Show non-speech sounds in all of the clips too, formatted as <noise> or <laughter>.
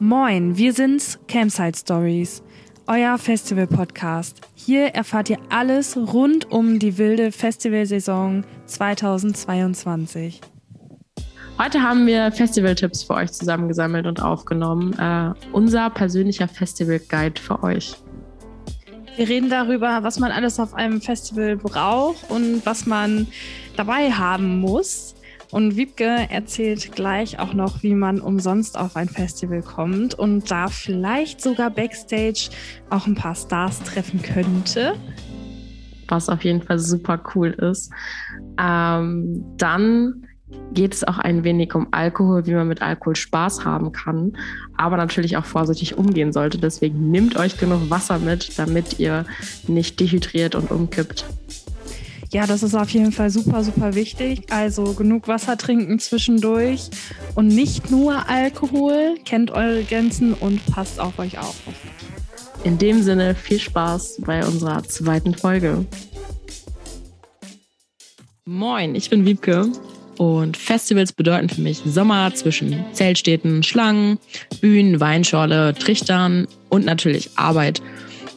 Moin, wir sind's Campsite Stories, euer Festival-Podcast. Hier erfahrt ihr alles rund um die wilde Festivalsaison 2022. Heute haben wir Festival-Tipps für euch zusammengesammelt und aufgenommen. Äh, unser persönlicher Festival-Guide für euch. Wir reden darüber, was man alles auf einem Festival braucht und was man dabei haben muss. Und Wiebke erzählt gleich auch noch, wie man umsonst auf ein Festival kommt und da vielleicht sogar backstage auch ein paar Stars treffen könnte. Was auf jeden Fall super cool ist. Ähm, dann geht es auch ein wenig um Alkohol, wie man mit Alkohol Spaß haben kann, aber natürlich auch vorsichtig umgehen sollte. Deswegen nehmt euch genug Wasser mit, damit ihr nicht dehydriert und umkippt. Ja, das ist auf jeden Fall super, super wichtig. Also genug Wasser trinken zwischendurch und nicht nur Alkohol. Kennt eure Grenzen und passt auf euch auf. In dem Sinne viel Spaß bei unserer zweiten Folge. Moin, ich bin Wiebke und Festivals bedeuten für mich Sommer zwischen Zeltstädten, Schlangen, Bühnen, Weinschorle, Trichtern und natürlich Arbeit.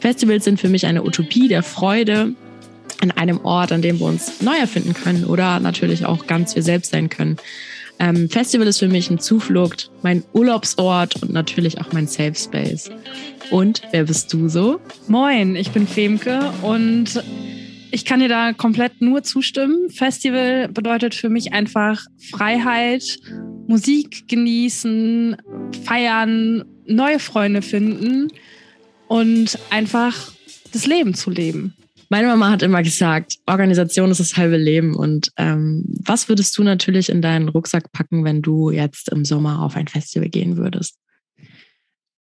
Festivals sind für mich eine Utopie der Freude an einem Ort, an dem wir uns neu erfinden können oder natürlich auch ganz wir selbst sein können. Ähm, Festival ist für mich ein Zuflucht, mein Urlaubsort und natürlich auch mein Safe Space. Und wer bist du so? Moin, ich bin Femke und ich kann dir da komplett nur zustimmen. Festival bedeutet für mich einfach Freiheit, Musik genießen, feiern, neue Freunde finden und einfach das Leben zu leben. Meine Mama hat immer gesagt, Organisation ist das halbe Leben. Und ähm, was würdest du natürlich in deinen Rucksack packen, wenn du jetzt im Sommer auf ein Festival gehen würdest?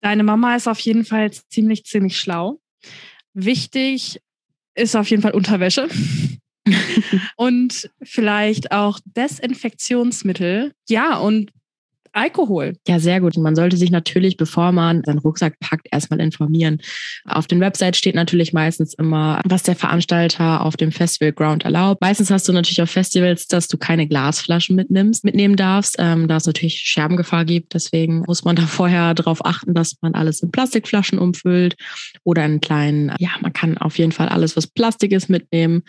Deine Mama ist auf jeden Fall ziemlich, ziemlich schlau. Wichtig ist auf jeden Fall Unterwäsche. <laughs> und vielleicht auch Desinfektionsmittel. Ja, und Alkohol. Ja, sehr gut. Man sollte sich natürlich, bevor man seinen Rucksack packt, erstmal informieren. Auf den Websites steht natürlich meistens immer, was der Veranstalter auf dem Festival Ground erlaubt. Meistens hast du natürlich auf Festivals, dass du keine Glasflaschen mitnimmst, mitnehmen darfst, ähm, da es natürlich Scherbengefahr gibt. Deswegen muss man <laughs> da vorher darauf achten, dass man alles in Plastikflaschen umfüllt oder in kleinen, ja, man kann auf jeden Fall alles, was Plastik ist, mitnehmen.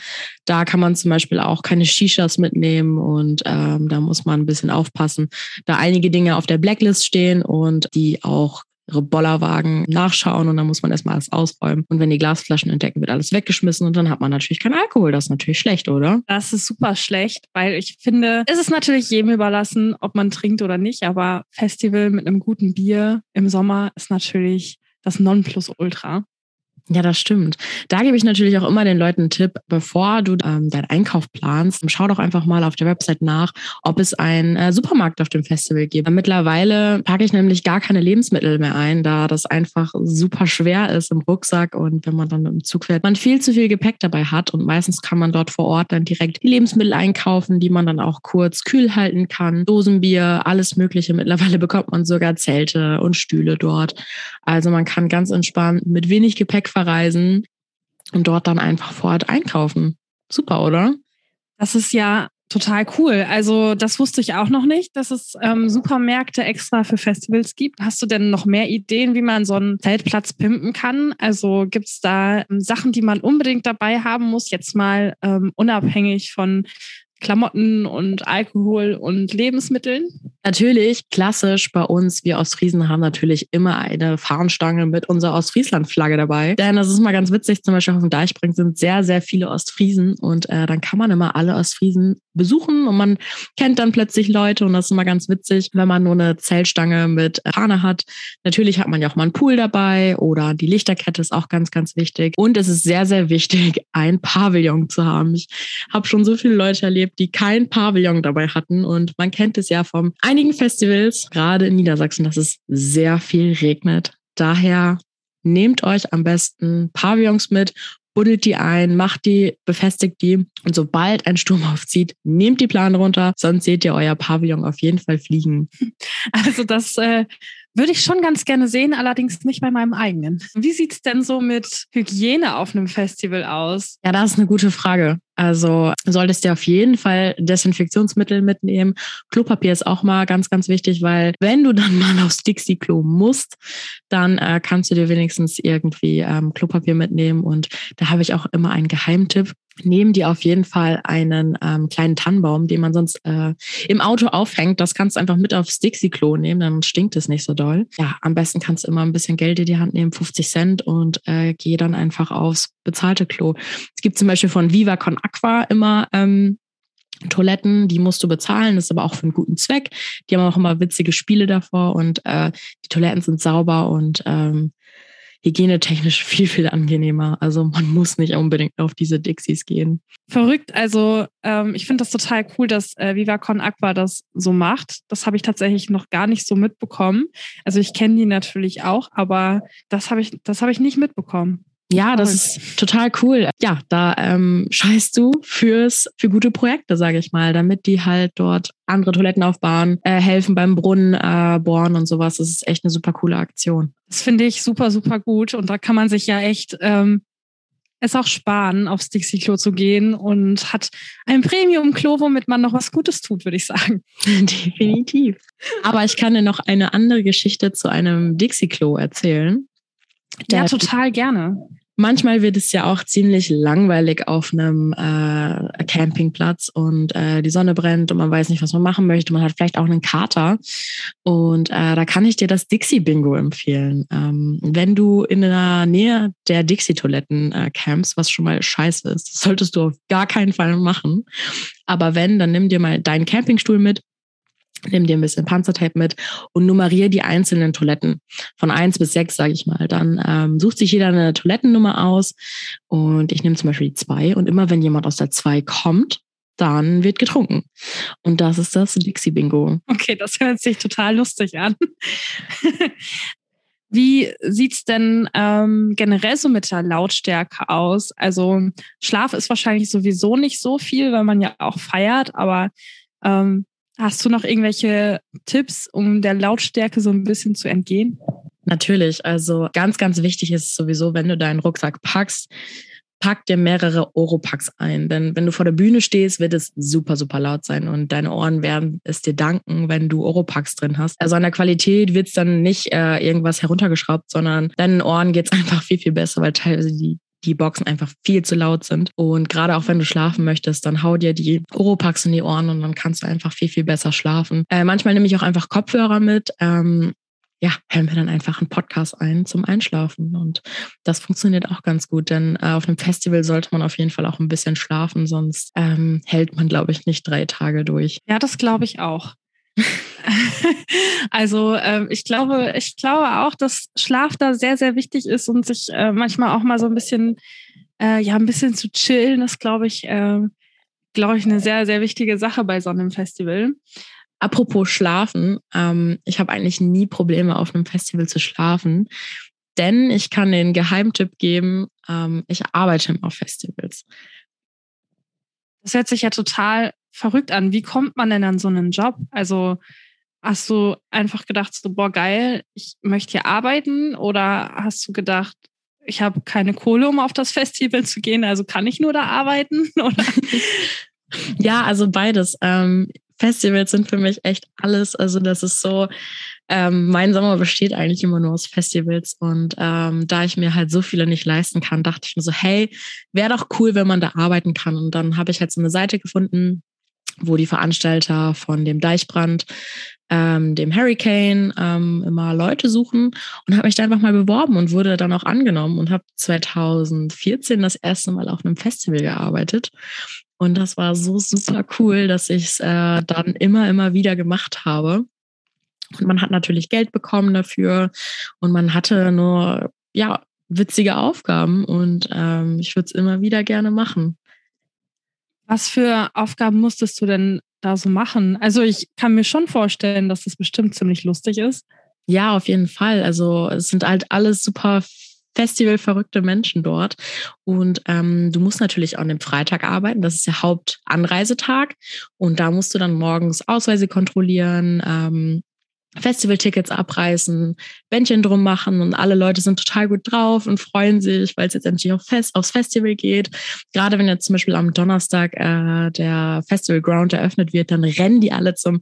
Da kann man zum Beispiel auch keine Shishas mitnehmen und ähm, da muss man ein bisschen aufpassen, da einige Dinge auf der Blacklist stehen und die auch ihre Bollerwagen nachschauen und dann muss man erstmal alles ausräumen. Und wenn die Glasflaschen entdecken, wird alles weggeschmissen und dann hat man natürlich keinen Alkohol. Das ist natürlich schlecht, oder? Das ist super schlecht, weil ich finde, es ist natürlich jedem überlassen, ob man trinkt oder nicht, aber Festival mit einem guten Bier im Sommer ist natürlich das Nonplusultra. Ja, das stimmt. Da gebe ich natürlich auch immer den Leuten einen Tipp, bevor du ähm, deinen Einkauf planst, schau doch einfach mal auf der Website nach, ob es einen äh, Supermarkt auf dem Festival gibt. Mittlerweile packe ich nämlich gar keine Lebensmittel mehr ein, da das einfach super schwer ist im Rucksack und wenn man dann im Zug fährt, man viel zu viel Gepäck dabei hat und meistens kann man dort vor Ort dann direkt die Lebensmittel einkaufen, die man dann auch kurz kühl halten kann. Dosenbier, alles Mögliche. Mittlerweile <laughs> bekommt man sogar Zelte und Stühle dort. Also man kann ganz entspannt mit wenig Gepäck verreisen und dort dann einfach vor Ort einkaufen. Super, oder? Das ist ja total cool. Also das wusste ich auch noch nicht, dass es ähm, Supermärkte extra für Festivals gibt. Hast du denn noch mehr Ideen, wie man so einen Zeltplatz pimpen kann? Also gibt es da ähm, Sachen, die man unbedingt dabei haben muss, jetzt mal ähm, unabhängig von Klamotten und Alkohol und Lebensmitteln? Natürlich, klassisch bei uns, wir Ostfriesen haben natürlich immer eine Fahnenstange mit unserer Ostfriesland-Flagge dabei. Denn das ist mal ganz witzig, zum Beispiel auf dem Deichbrink sind sehr, sehr viele Ostfriesen und äh, dann kann man immer alle Ostfriesen besuchen und man kennt dann plötzlich Leute und das ist immer ganz witzig, wenn man nur eine Zeltstange mit Fahne hat. Natürlich hat man ja auch mal einen Pool dabei oder die Lichterkette ist auch ganz, ganz wichtig. Und es ist sehr, sehr wichtig, ein Pavillon zu haben. Ich habe schon so viele Leute erlebt, die kein Pavillon dabei hatten und man kennt es ja von einigen Festivals, gerade in Niedersachsen, dass es sehr viel regnet. Daher nehmt euch am besten Pavillons mit buddelt die ein, macht die, befestigt die und sobald ein Sturm aufzieht, nehmt die Plane runter, sonst seht ihr euer Pavillon auf jeden Fall fliegen. <laughs> Also das äh, würde ich schon ganz gerne sehen, allerdings nicht bei meinem eigenen. Wie sieht es denn so mit Hygiene auf einem Festival aus? Ja, das ist eine gute Frage. Also solltest du auf jeden Fall Desinfektionsmittel mitnehmen. Klopapier ist auch mal ganz, ganz wichtig, weil wenn du dann <laughs> mal aufs Dixie-Klo musst, dann äh, kannst du dir wenigstens irgendwie ähm, Klopapier mitnehmen. Und da habe ich auch immer einen Geheimtipp. Nehmen die auf jeden Fall einen ähm, kleinen Tannenbaum, den man sonst äh, im Auto aufhängt. Das kannst du einfach mit aufs Dixie-Klo nehmen, dann stinkt es nicht so doll. Ja, am besten kannst du immer ein bisschen Geld in die Hand nehmen, 50 Cent, und äh, geh dann einfach aufs bezahlte Klo. Es gibt zum Beispiel von Viva Con Aqua immer ähm, Toiletten, die musst du bezahlen, das ist aber auch für einen guten Zweck. Die haben auch immer witzige Spiele davor und äh, die Toiletten sind sauber und ähm, hygienetechnisch <laughs> viel, viel angenehmer. Also man muss nicht unbedingt auf diese Dixies gehen. Verrückt. Also ähm, ich finde das total cool, dass äh, Viva Con Aqua das so macht. Das habe ich tatsächlich noch gar nicht so mitbekommen. Also ich kenne die natürlich auch, aber das habe ich, das habe ich nicht mitbekommen. Ja, das ist total cool. Ja, da ähm, scheißt du fürs für gute Projekte, sage ich mal, damit die halt dort andere Toiletten aufbauen, äh, helfen beim Brunnen äh, bohren und sowas. Das ist echt eine super coole Aktion. Das finde ich super, super gut. Und da kann man sich ja echt ähm, es auch sparen, aufs Dixie-Klo zu gehen und hat ein Premium-Klo, womit man noch was Gutes tut, würde ich sagen. <laughs> Definitiv. Aber ich kann dir noch eine andere Geschichte zu einem Dixie-Klo erzählen. Ja, total gerne. Manchmal wird es ja auch ziemlich langweilig auf einem äh, Campingplatz und äh, die Sonne brennt und man weiß nicht, was man machen möchte. Man hat vielleicht auch einen Kater. Und äh, da kann ich dir das Dixie-Bingo empfehlen. Ähm, wenn du in der Nähe der Dixie-Toiletten äh, campst, was schon mal scheiße ist, das solltest du auf gar keinen Fall machen. Aber wenn, dann nimm dir mal deinen Campingstuhl mit Nimm dir ein bisschen Panzertape mit und nummeriere die einzelnen Toiletten von eins bis sechs, sage ich mal. Dann ähm, sucht sich jeder eine Toilettennummer aus und ich nehme zum Beispiel die zwei und immer wenn jemand aus der zwei kommt, dann wird getrunken. Und das ist das Dixie-Bingo. Okay, das hört sich total lustig an. <laughs> Wie sieht's denn ähm, generell so mit der Lautstärke aus? Also Schlaf ist wahrscheinlich sowieso nicht so viel, weil man ja auch feiert, aber ähm, Hast du noch irgendwelche Tipps, um der Lautstärke so ein bisschen zu entgehen? Natürlich. Also ganz, ganz wichtig ist sowieso, wenn du deinen Rucksack packst, pack dir mehrere Oropax ein. Denn wenn du vor der Bühne stehst, wird es super, super laut sein und deine Ohren werden es dir danken, wenn du Oropax drin hast. Also an der Qualität wird es dann nicht äh, irgendwas heruntergeschraubt, sondern deinen Ohren geht es <laughs> einfach viel, viel besser, weil teilweise die die Boxen einfach viel zu laut sind. Und gerade auch wenn du schlafen möchtest, dann hau dir die Oropax in die Ohren und dann kannst du einfach viel, viel besser schlafen. Äh, manchmal nehme ich auch einfach Kopfhörer mit. Ähm, ja, hören wir dann einfach einen Podcast ein zum Einschlafen. Und das funktioniert auch ganz gut, denn äh, auf einem Festival sollte man auf jeden Fall auch ein bisschen schlafen, sonst ähm, hält man, glaube ich, nicht drei Tage durch. Ja, das glaube ich auch. <laughs> also ähm, ich glaube, ich glaube auch, dass Schlaf da sehr, sehr wichtig ist und sich äh, manchmal auch mal so ein bisschen, äh, ja, ein bisschen zu chillen, ist, glaube ich, äh, glaube ich, eine sehr, sehr wichtige Sache bei so einem Festival. Apropos Schlafen, ähm, ich habe eigentlich nie Probleme auf einem Festival zu schlafen, denn ich kann den Geheimtipp geben, ähm, ich arbeite immer auf Festivals. Das hört sich ja total verrückt an. Wie kommt man denn an so einen Job? Also hast du einfach gedacht, so, boah, geil, ich möchte hier arbeiten? Oder hast du gedacht, ich habe keine Kohle, um auf das Festival zu gehen, also kann ich nur da arbeiten? <laughs> Oder? ja, also beides. Ähm, Festivals sind für mich echt alles. Also das ist so, ähm, mein Sommer besteht eigentlich immer nur aus Festivals. Und ähm, da ich mir halt so viele nicht leisten kann, dachte ich mir so, hey, wäre doch cool, wenn man da arbeiten kann. Und dann habe ich halt so eine Seite gefunden, wo die Veranstalter von dem Deichbrand, ähm, dem Hurricane ähm, immer Leute suchen und habe mich da einfach mal beworben und wurde dann auch angenommen und habe 2014 das erste Mal auf einem Festival gearbeitet. Und das war so super cool, dass ich es äh, dann immer, immer wieder gemacht habe. Und man hat natürlich Geld bekommen dafür und man hatte nur, ja, witzige Aufgaben und ähm, ich würde es immer wieder gerne machen. Was für Aufgaben musstest du denn da so machen? Also ich kann mir schon vorstellen, dass das bestimmt ziemlich lustig ist. Ja, auf jeden Fall. Also es sind halt alles super festivalverrückte Menschen dort. Und ähm, du musst natürlich auch an dem Freitag arbeiten. Das ist der Hauptanreisetag. Und da musst du dann morgens Ausweise kontrollieren, ähm, Festivaltickets abreißen, Bändchen drum machen und alle Leute sind total gut drauf und freuen sich, weil es jetzt endlich auf Fest, aufs Festival geht. Gerade wenn jetzt zum Beispiel am Donnerstag äh, der Festival Ground eröffnet wird, dann rennen die alle zum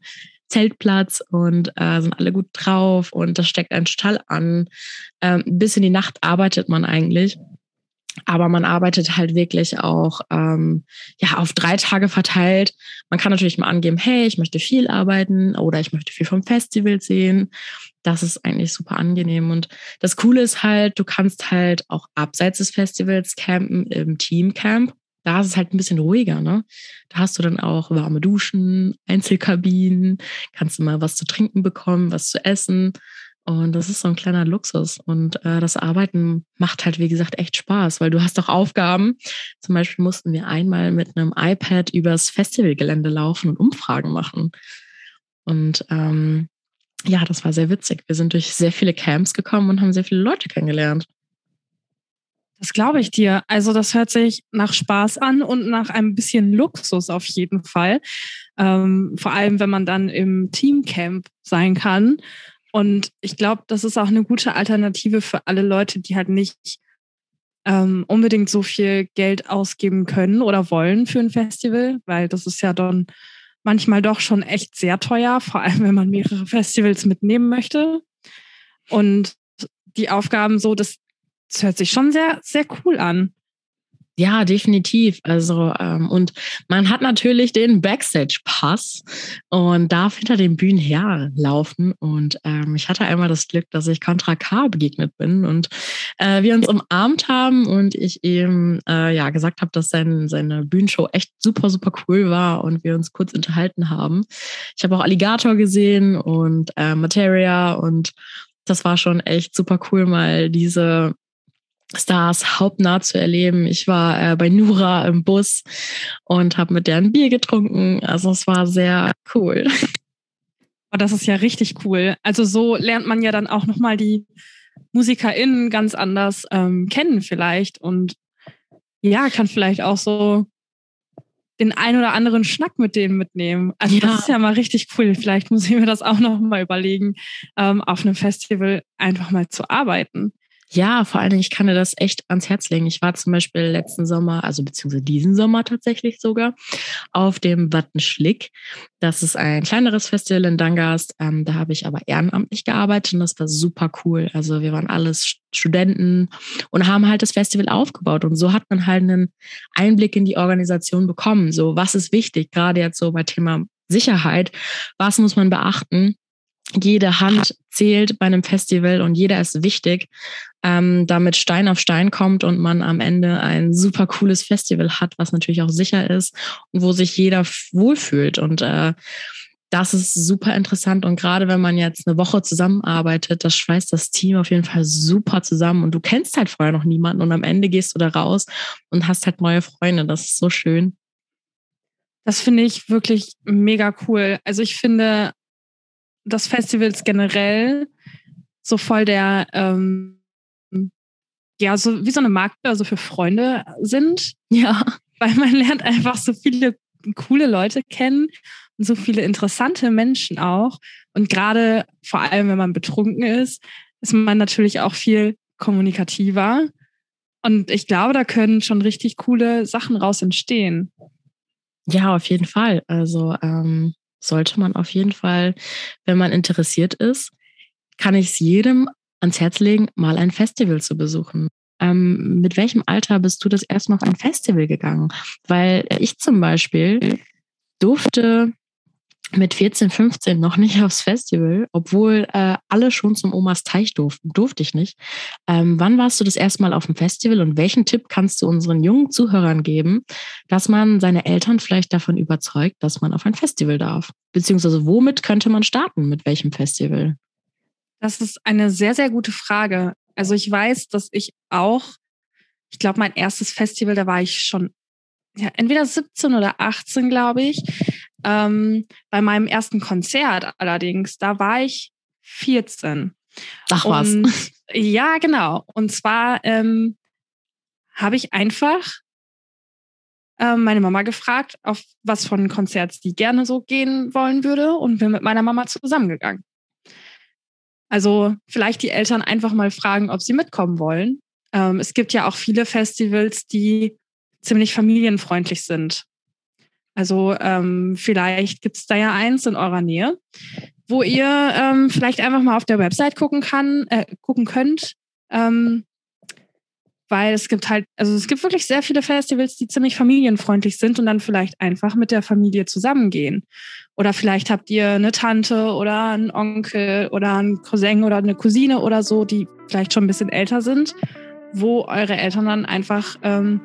Zeltplatz und äh, sind alle gut drauf und das steckt einen total an. Ähm, bis in die Nacht arbeitet man eigentlich. Aber man arbeitet halt wirklich auch ähm, ja auf drei Tage verteilt. Man kann natürlich mal angeben, hey, ich möchte viel arbeiten oder ich möchte viel vom Festival sehen. Das ist eigentlich super angenehm. Und das Coole ist halt, du kannst halt auch abseits des Festivals campen im Teamcamp. Da ist es halt ein bisschen ruhiger, ne? Da hast du dann auch warme Duschen, Einzelkabinen, kannst du mal was zu trinken bekommen, was zu essen. Und das ist so ein kleiner Luxus. Und äh, das Arbeiten macht halt, wie gesagt, echt Spaß, weil du hast auch Aufgaben. Zum Beispiel mussten wir einmal mit einem iPad übers Festivalgelände laufen und Umfragen machen. Und ähm, ja, das war sehr witzig. Wir sind durch sehr viele Camps gekommen und haben sehr viele Leute kennengelernt. Das glaube ich dir. Also das hört sich nach Spaß an und nach ein bisschen Luxus auf jeden Fall. Ähm, vor allem, wenn man dann im Teamcamp sein kann. Und ich glaube, das ist auch eine gute Alternative für alle Leute, die halt nicht ähm, unbedingt so viel Geld ausgeben können oder wollen für ein Festival, weil das ist ja dann manchmal doch schon echt sehr teuer, vor allem wenn man mehrere Festivals mitnehmen möchte. Und die Aufgaben so, das das hört sich schon sehr, sehr cool an. Ja, definitiv. Also, ähm, und man hat natürlich den Backstage-Pass und darf hinter den Bühnen herlaufen. Und ähm, ich hatte einmal das Glück, dass ich Contra K begegnet bin und äh, wir uns umarmt haben und ich ihm äh, ja gesagt habe, dass sein, seine Bühnenshow echt super, super cool war und wir uns kurz unterhalten haben. Ich habe auch Alligator gesehen und äh, Materia und das war schon echt super cool, mal diese Stars hauptnah zu erleben. Ich war äh, bei Nura im Bus und habe mit der ein Bier getrunken. Also es war sehr cool. <laughs> Das ist ja richtig cool. Also so lernt man ja dann auch nochmal die MusikerInnen ganz anders ähm, kennen vielleicht und ja, kann vielleicht auch so den ein oder anderen Schnack mit denen mitnehmen. Also ja. das ist ja mal richtig cool. Vielleicht muss ich mir das auch nochmal überlegen, ähm, auf einem Festival einfach mal zu arbeiten. Ja, vor allen Dingen, ich kann dir das echt ans Herz legen. Ich war zum Beispiel letzten Sommer, also beziehungsweise diesen Sommer tatsächlich sogar, auf dem Wattenschlick. Das ist ein kleineres Festival in Dangast. Ähm, da habe ich aber ehrenamtlich gearbeitet und das war super cool. Also wir waren alles Studenten und haben halt das Festival aufgebaut. Und so hat man halt einen Einblick in die Organisation bekommen. So, was ist wichtig, gerade jetzt so bei Thema Sicherheit? Was muss man beachten? jede Hand zählt bei einem Festival und jeder ist wichtig, ähm, damit Stein auf Stein kommt und man am Ende ein super cooles Festival hat, was natürlich auch sicher ist und wo sich jeder wohlfühlt. Und äh, das ist super interessant. Und gerade wenn man jetzt eine Woche zusammenarbeitet, das schweißt das Team auf jeden Fall super zusammen. Und du kennst halt vorher noch niemanden und am Ende gehst du da raus und hast halt neue Freunde. Das ist so schön. Das finde ich wirklich mega cool. Also ich finde, dass Festivals generell so voll der, ähm, ja, so wie so eine Marktbörse für Freunde sind. Ja. Weil man lernt einfach so viele coole Leute kennen und so viele interessante Menschen auch. Und gerade vor allem, wenn man betrunken ist, ist man natürlich auch viel kommunikativer. Und ich glaube, da können schon richtig coole Sachen raus entstehen. Ja, auf jeden Fall. Also ähm, sollte man auf jeden Fall, wenn man interessiert ist, kann ich es jedem ans Herz legen, mal ein Festival zu besuchen. Ähm, mit welchem Alter bist du das erste Mal auf ein Festival gegangen? Weil ich zum Beispiel durfte mit 14, 15 noch nicht <laughs> aufs Festival, obwohl äh, alle schon zum Omas Teich durften. Durfte ich nicht. Ähm, wann warst du das erste Mal auf dem Festival und welchen Tipp kannst du unseren jungen Zuhörern geben, dass man seine Eltern vielleicht davon überzeugt, dass man auf ein Festival darf? Beziehungsweise womit könnte man starten? Mit welchem Festival? Das ist eine sehr, sehr gute Frage. Also ich weiß, dass ich auch, ich glaube, mein erstes Festival, da war ich schon ja, entweder 17 oder 18, glaube ich. Ähm, bei meinem ersten Konzert allerdings, da war ich 14. Ach was. Und, ja, genau. Und zwar ähm, habe ich einfach äh, meine Mama gefragt, auf was von Konzerts die gerne so gehen wollen würde und bin mit meiner Mama zusammengegangen. Also vielleicht die Eltern einfach mal fragen, ob sie mitkommen wollen. Ähm, es gibt ja auch viele Festivals, die ziemlich familienfreundlich sind. Also ähm, vielleicht gibt es da ja eins in eurer Nähe, wo ihr ähm, vielleicht einfach mal auf der Website gucken kann, äh, gucken könnt. Ähm, weil es gibt halt, also es gibt wirklich sehr viele Festivals, die ziemlich familienfreundlich sind und dann vielleicht einfach mit der Familie zusammengehen. Oder vielleicht habt ihr eine Tante oder einen Onkel oder einen Cousin oder eine Cousine oder so, die vielleicht schon ein bisschen älter sind, wo eure Eltern dann einfach ähm,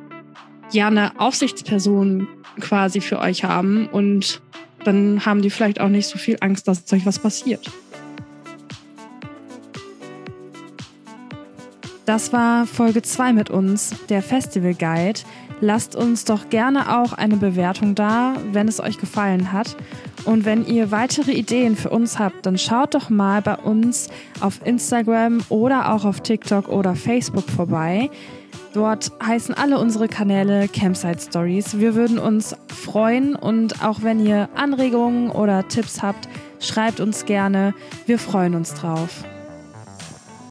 ja eine Aufsichtsperson quasi für euch haben und dann haben die vielleicht auch nicht so viel Angst, dass euch was passiert. Das war Folge 2 mit uns, der Festival Guide. Lasst uns doch gerne auch eine Bewertung da, wenn es euch gefallen hat. Und wenn ihr weitere Ideen für uns habt, dann schaut doch mal bei uns auf Instagram oder auch auf TikTok oder Facebook vorbei. Dort heißen alle unsere Kanäle Campsite Stories. Wir würden uns freuen und auch wenn ihr Anregungen oder Tipps habt, schreibt uns gerne. Wir freuen uns drauf.